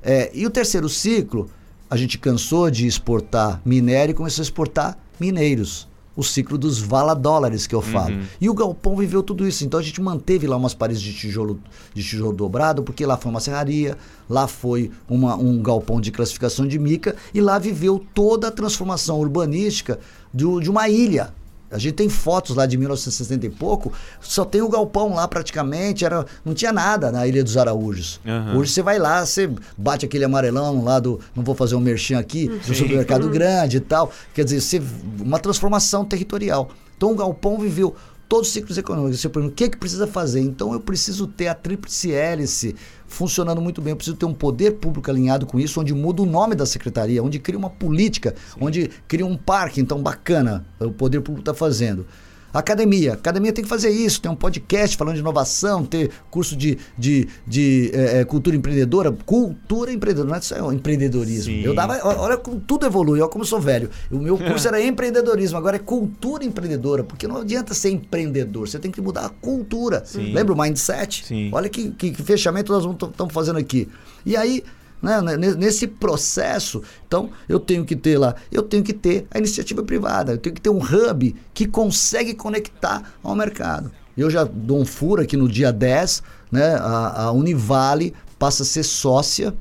Speaker 3: É, e o terceiro ciclo, a gente cansou de exportar minério e começou a exportar mineiros. O ciclo dos vala-dólares que eu falo. E o galpão viveu tudo isso. Então a gente manteve lá umas paredes de tijolo, de tijolo dobrado, porque lá foi uma serraria, lá foi uma- um galpão de classificação de mica, e lá viveu toda a transformação urbanística do- de uma ilha. A gente tem fotos lá de 1960 e pouco, só tem o galpão lá praticamente, era, não tinha nada na Ilha dos Araújos.
Speaker 1: Aham.
Speaker 3: Hoje você vai lá, você bate aquele amarelão lá do, não vou fazer um merchan aqui, do supermercado grande e tal. Quer dizer, você, uma transformação territorial. Então o galpão viveu todos os ciclos econômicos. Você pergunta, o que, é que precisa fazer? Então eu preciso ter a tríplice hélice funcionando muito bem. Eu preciso ter um poder público alinhado com isso, onde muda o nome da secretaria, onde cria uma política, onde cria um parque. Então, bacana, o poder público está fazendo. Academia. Academia tem que fazer isso. Tem um podcast falando de inovação, ter curso de, de, de eh, cultura empreendedora. Cultura empreendedora, não é só empreendedorismo.
Speaker 1: Sim.
Speaker 3: Eu dava, olha como tudo evolui, olha como eu sou velho. O meu curso era empreendedorismo, agora é cultura empreendedora, porque não adianta ser empreendedor, você tem que mudar a cultura.
Speaker 1: Sim.
Speaker 3: Lembra o mindset?
Speaker 1: Sim.
Speaker 3: Olha que, que, que fechamento nós estamos fazendo aqui. E aí, né, ne- nesse processo, então eu tenho que ter lá, eu tenho que ter a iniciativa privada, eu tenho que ter um hub que consegue conectar ao mercado. Eu já dou um furo aqui no dia 10, né? A, a Univale passa a ser sócia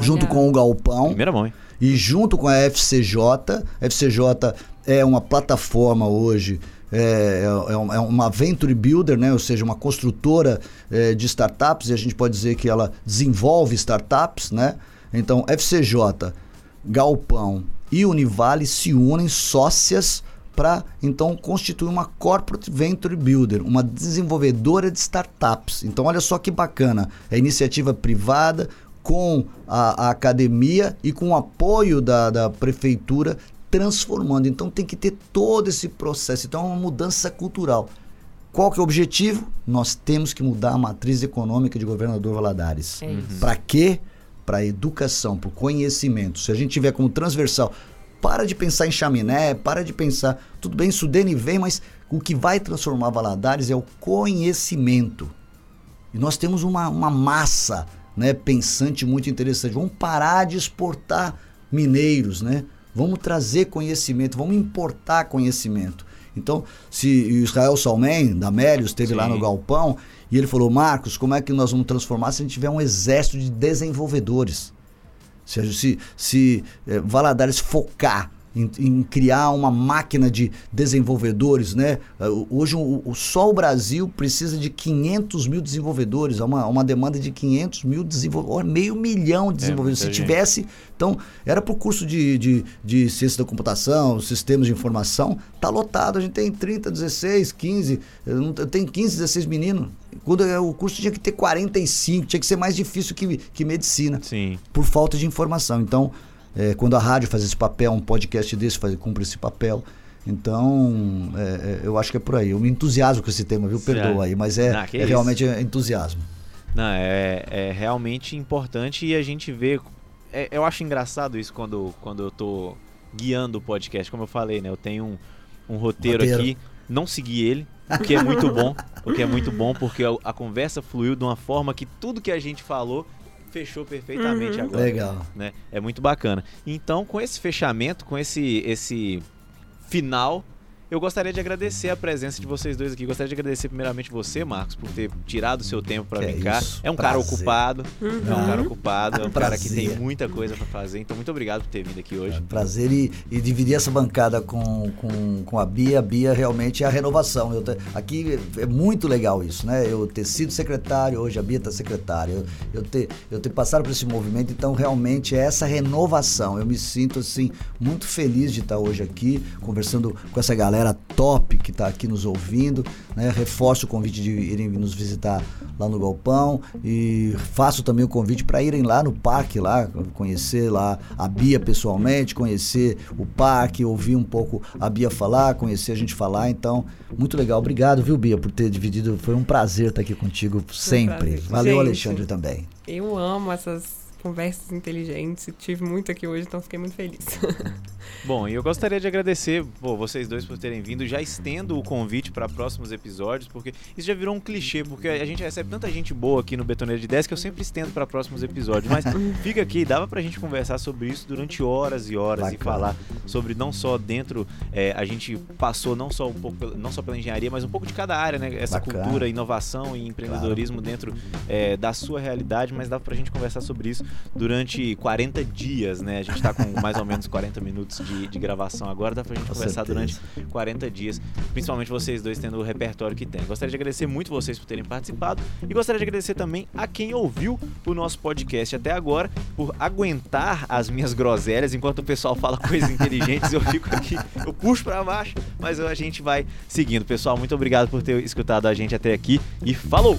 Speaker 3: junto
Speaker 2: Olha.
Speaker 3: com o Galpão.
Speaker 1: Primeira mão, hein?
Speaker 3: E junto com a FCJ, a FCJ é uma plataforma hoje, é, é, um- é uma venture builder, né? ou seja, uma construtora é, de startups, e a gente pode dizer que ela desenvolve startups. Né? Então, FCJ, Galpão e Univale se unem sócias para então constituir uma corporate venture builder, uma desenvolvedora de startups. Então olha só que bacana, é iniciativa privada com a, a academia e com o apoio da, da prefeitura transformando. Então tem que ter todo esse processo. Então é uma mudança cultural. Qual que é o objetivo? Nós temos que mudar a matriz econômica de governador Valadares.
Speaker 2: É isso.
Speaker 3: Para quê? Para a educação, para o conhecimento. Se a gente tiver como transversal, para de pensar em chaminé, para de pensar, tudo bem, Sudene vem, mas o que vai transformar Valadares é o conhecimento. E nós temos uma, uma massa né, pensante muito interessante. Vamos parar de exportar mineiros, né? Vamos trazer conhecimento, vamos importar conhecimento. Então, se o Israel Salmen, da Melios, esteve lá
Speaker 1: Sim.
Speaker 3: no galpão e ele falou: Marcos, como é que nós vamos transformar se a gente tiver um exército de desenvolvedores? Se, se, se eh, Valadares focar em, em criar uma máquina de desenvolvedores, né? Eh, Hoje o, o- só o Brasil precisa de 500 mil desenvolvedores, há uma, uma demanda de 500 mil desenvolvedores, meio milhão de desenvolvedores. Se
Speaker 1: muita gente.
Speaker 3: tivesse, então era para o curso de, de, de ciência da computação, sistemas de informação, tá lotado. A gente tem 30, 16, 15, eu não- eu tenho 15, 16 meninos. Quando é, o curso tinha que ter 45, tinha que ser mais difícil que, que medicina
Speaker 1: Sim.
Speaker 3: por falta de informação. Então, é, quando a rádio faz esse papel, um podcast desse faz, cumpre esse papel. Então, é, é, eu acho que é por aí. Eu me entusiasmo com esse tema, viu?
Speaker 1: Certo.
Speaker 3: Perdoa aí, mas é,
Speaker 1: que
Speaker 3: é realmente entusiasmo.
Speaker 1: Não, é, é realmente importante e a gente vê. é- eu acho engraçado isso quando, quando eu tô guiando o podcast. Como eu falei, né? Eu tenho um, um roteiro,
Speaker 3: Roteiro.
Speaker 1: aqui, não segui ele, o que é muito bom. O que é muito bom, porque a, a conversa fluiu de uma forma que tudo que a gente falou fechou perfeitamente
Speaker 2: Uhum.
Speaker 1: agora.
Speaker 3: Legal.
Speaker 1: né? É muito bacana. Então, com esse fechamento, com esse esse final, eu gostaria de agradecer a presença de vocês dois aqui. Gostaria de agradecer primeiramente você, Marcos, por ter tirado o seu tempo para vir
Speaker 3: é
Speaker 1: cá. É um cara
Speaker 3: prazer.
Speaker 1: ocupado, é um cara ocupado, é um cara que
Speaker 3: Prazer.
Speaker 1: tem muita coisa para fazer. Então, muito obrigado por ter vindo aqui hoje.
Speaker 3: Prazer e, e dividir essa bancada com, com, com a Bia. A Bia realmente é a renovação. Eu aqui é muito legal isso, né? Eu ter sido secretário, hoje a Bia está secretária. Eu, eu, ter, eu ter passado por esse movimento, então realmente é essa renovação. Eu me sinto assim muito feliz de estar hoje aqui, conversando com essa galera top que está aqui nos ouvindo. Né? Reforço o convite de irem nos visitar lá no Galpão e faço também o convite para irem lá no parque, lá, conhecer lá a Bia pessoalmente, conhecer o parque, ouvir um pouco a Bia falar, conhecer a gente falar. Então, muito legal. Obrigado, viu, Bia, por ter dividido. Foi um prazer estar aqui contigo sempre.
Speaker 2: prazer.
Speaker 3: Valeu,
Speaker 2: Gente.
Speaker 3: Alexandre, também.
Speaker 2: Eu amo essas conversas inteligentes. Tive muito aqui hoje, então fiquei muito feliz.
Speaker 1: Bom, e eu gostaria de agradecer pô, vocês dois por terem vindo. Já estendo o convite para próximos episódios, porque isso já virou um clichê, porque a gente recebe tanta gente boa aqui no Betoneiro de 10 que eu sempre estendo para próximos episódios. Mas fica aqui, dava pra gente conversar sobre isso durante horas e horas e
Speaker 3: Bacana.
Speaker 1: falar sobre não só dentro, é, a gente passou não só um pouco, pela- não só pela engenharia, mas um pouco de cada área, né? Essa
Speaker 3: Bacana.
Speaker 1: cultura, inovação e empreendedorismo dentro é, da sua realidade, mas dava pra gente conversar sobre isso durante 40 dias, né? A gente tá com mais ou menos 40 minutos de, de gravação agora, dá pra gente
Speaker 3: Com
Speaker 1: conversar
Speaker 3: certeza.
Speaker 1: durante 40 dias, principalmente vocês dois tendo o repertório que tem. Gostaria de agradecer muito vocês por terem participado e gostaria de agradecer também a quem ouviu o nosso podcast até agora, por aguentar as minhas groselhas enquanto o pessoal fala coisas inteligentes, eu fico aqui, eu puxo pra baixo, mas a gente vai seguindo. Pessoal, muito obrigado por ter escutado a gente até aqui e falou!